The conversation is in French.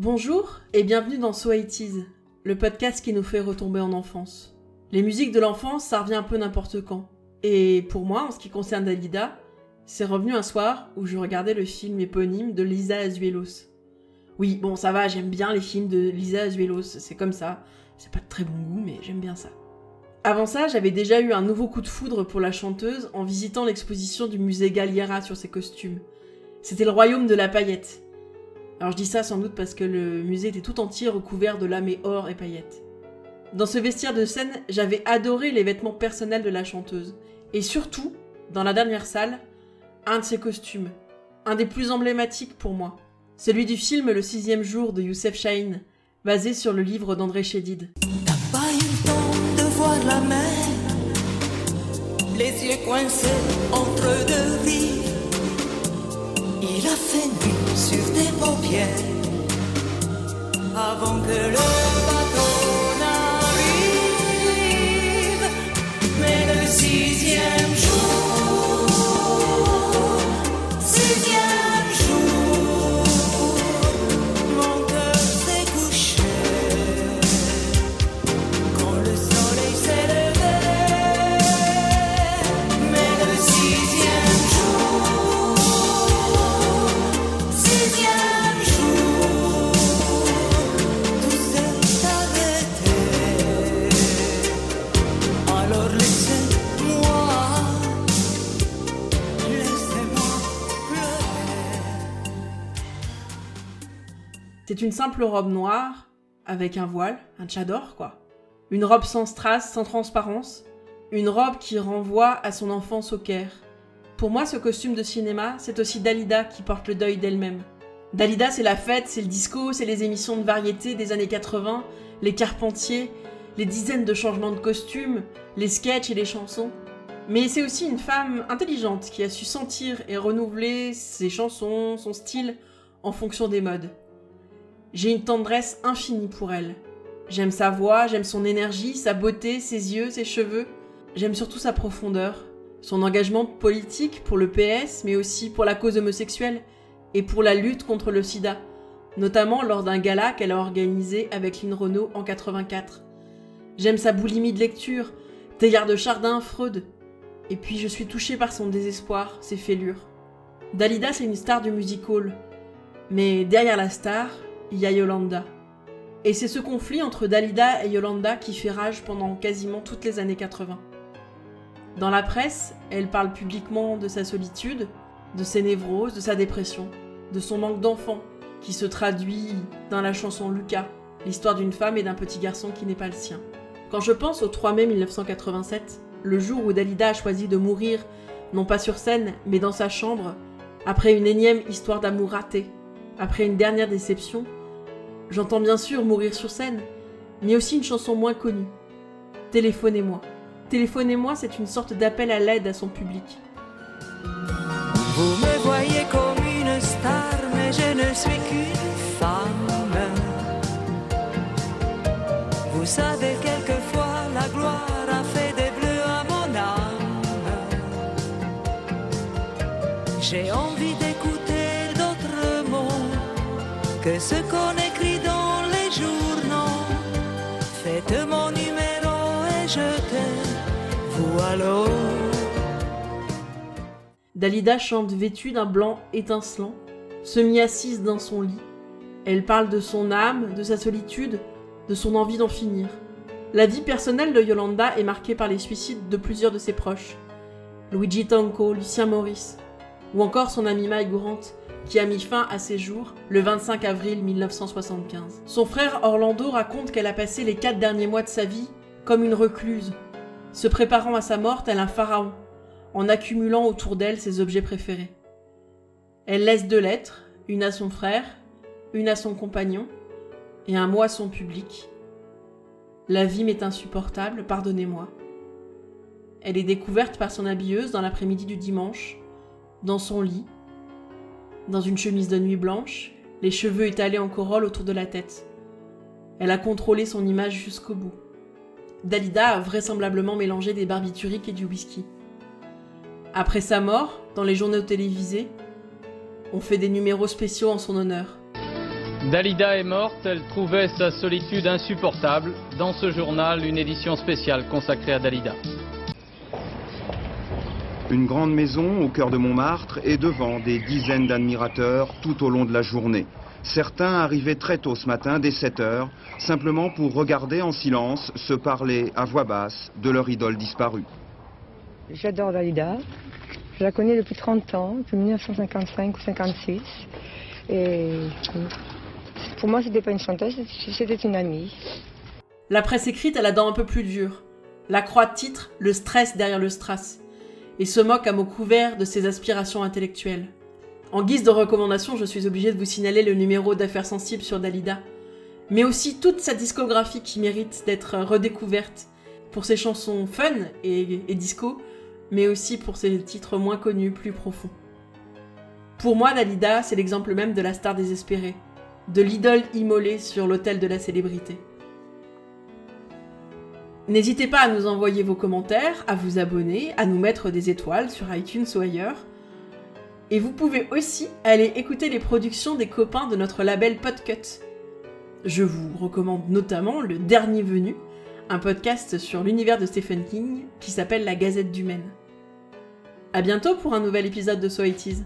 Bonjour et bienvenue dans So 80 le podcast qui nous fait retomber en enfance. Les musiques de l'enfance, ça revient un peu n'importe quand. Et pour moi, en ce qui concerne Dalida, c'est revenu un soir où je regardais le film éponyme de Lisa Azuelos. Oui, bon, ça va, j'aime bien les films de Lisa Azuelos, c'est comme ça. C'est pas de très bon goût, mais j'aime bien ça. Avant ça, j'avais déjà eu un nouveau coup de foudre pour la chanteuse en visitant l'exposition du musée Galliera sur ses costumes. C'était le royaume de la paillette. Alors je dis ça sans doute parce que le musée était tout entier recouvert de lamés or et paillettes. Dans ce vestiaire de scène, j'avais adoré les vêtements personnels de la chanteuse. Et surtout, dans la dernière salle, un de ses costumes. Un des plus emblématiques pour moi. Celui du film Le sixième jour de Youssef Chahine, basé sur le livre d'André Chédid. T'as pas eu le temps de voir la mer, les yeux coincés entre deux vies. Il a fait avant que le C'est une simple robe noire, avec un voile, un tchador quoi. Une robe sans strass, sans transparence. Une robe qui renvoie à son enfance au Caire. Pour moi, ce costume de cinéma, c'est aussi Dalida qui porte le deuil d'elle-même. Dalida, c'est la fête, c'est le disco, c'est les émissions de variété des années 80, les carpentiers, les dizaines de changements de costumes, les sketchs et les chansons. Mais c'est aussi une femme intelligente qui a su sentir et renouveler ses chansons, son style, en fonction des modes. J'ai une tendresse infinie pour elle. J'aime sa voix, j'aime son énergie, sa beauté, ses yeux, ses cheveux. J'aime surtout sa profondeur, son engagement politique pour le PS, mais aussi pour la cause homosexuelle et pour la lutte contre le sida, notamment lors d'un gala qu'elle a organisé avec Lynn Renault en 84. J'aime sa boulimie de lecture, Teilhard de Chardin, Freud. Et puis je suis touchée par son désespoir, ses fêlures. Dalida, c'est une star du music hall. Mais derrière la star, il y a Yolanda. Et c'est ce conflit entre Dalida et Yolanda qui fait rage pendant quasiment toutes les années 80. Dans la presse, elle parle publiquement de sa solitude, de ses névroses, de sa dépression, de son manque d'enfant, qui se traduit dans la chanson Lucas, l'histoire d'une femme et d'un petit garçon qui n'est pas le sien. Quand je pense au 3 mai 1987, le jour où Dalida a choisi de mourir, non pas sur scène, mais dans sa chambre, après une énième histoire d'amour ratée, après une dernière déception, j'entends bien sûr mourir sur scène, mais aussi une chanson moins connue. Téléphonez-moi. Téléphonez-moi, c'est une sorte d'appel à l'aide à son public. Vous me voyez comme une star, mais je ne suis qu'une femme. Vous savez, quelquefois, la gloire a fait des bleus à mon âme. J'ai envie d'écouter d'autres mots que ce qu'on Dalida chante vêtue d'un blanc étincelant, semi-assise dans son lit. Elle parle de son âme, de sa solitude, de son envie d'en finir. La vie personnelle de Yolanda est marquée par les suicides de plusieurs de ses proches. Luigi Tanco, Lucien Maurice, ou encore son amie Maï Gourant, qui a mis fin à ses jours le 25 avril 1975. Son frère Orlando raconte qu'elle a passé les quatre derniers mois de sa vie comme une recluse, se préparant à sa mort tel un pharaon, en accumulant autour d'elle ses objets préférés. Elle laisse deux lettres, une à son frère, une à son compagnon, et un mot à son public. La vie m'est insupportable, pardonnez-moi. Elle est découverte par son habilleuse dans l'après-midi du dimanche, dans son lit, dans une chemise de nuit blanche, les cheveux étalés en corolle autour de la tête. Elle a contrôlé son image jusqu'au bout. Dalida a vraisemblablement mélangé des barbituriques et du whisky. Après sa mort, dans les journaux télévisés, on fait des numéros spéciaux en son honneur. Dalida est morte, elle trouvait sa solitude insupportable. Dans ce journal, une édition spéciale consacrée à Dalida. Une grande maison au cœur de Montmartre et devant des dizaines d'admirateurs tout au long de la journée. Certains arrivaient très tôt ce matin, dès 7 heures, simplement pour regarder en silence, se parler à voix basse de leur idole disparue. J'adore Dalida. Je la connais depuis 30 ans, depuis 1955 ou 56. Et pour moi, c'était pas une chanteuse, c'était une amie. La presse écrite a la dent un peu plus dure. La croix de titre, le stress derrière le strass. Et se moque à mots couverts de ses aspirations intellectuelles. En guise de recommandation, je suis obligée de vous signaler le numéro d'affaires sensibles sur Dalida, mais aussi toute sa discographie qui mérite d'être redécouverte pour ses chansons fun et, et disco, mais aussi pour ses titres moins connus, plus profonds. Pour moi, Dalida, c'est l'exemple même de la star désespérée, de l'idole immolée sur l'autel de la célébrité. N'hésitez pas à nous envoyer vos commentaires, à vous abonner, à nous mettre des étoiles sur iTunes ou ailleurs. Et vous pouvez aussi aller écouter les productions des copains de notre label Podcut. Je vous recommande notamment Le Dernier Venu, un podcast sur l'univers de Stephen King qui s'appelle La Gazette du Maine. A bientôt pour un nouvel épisode de So It Is.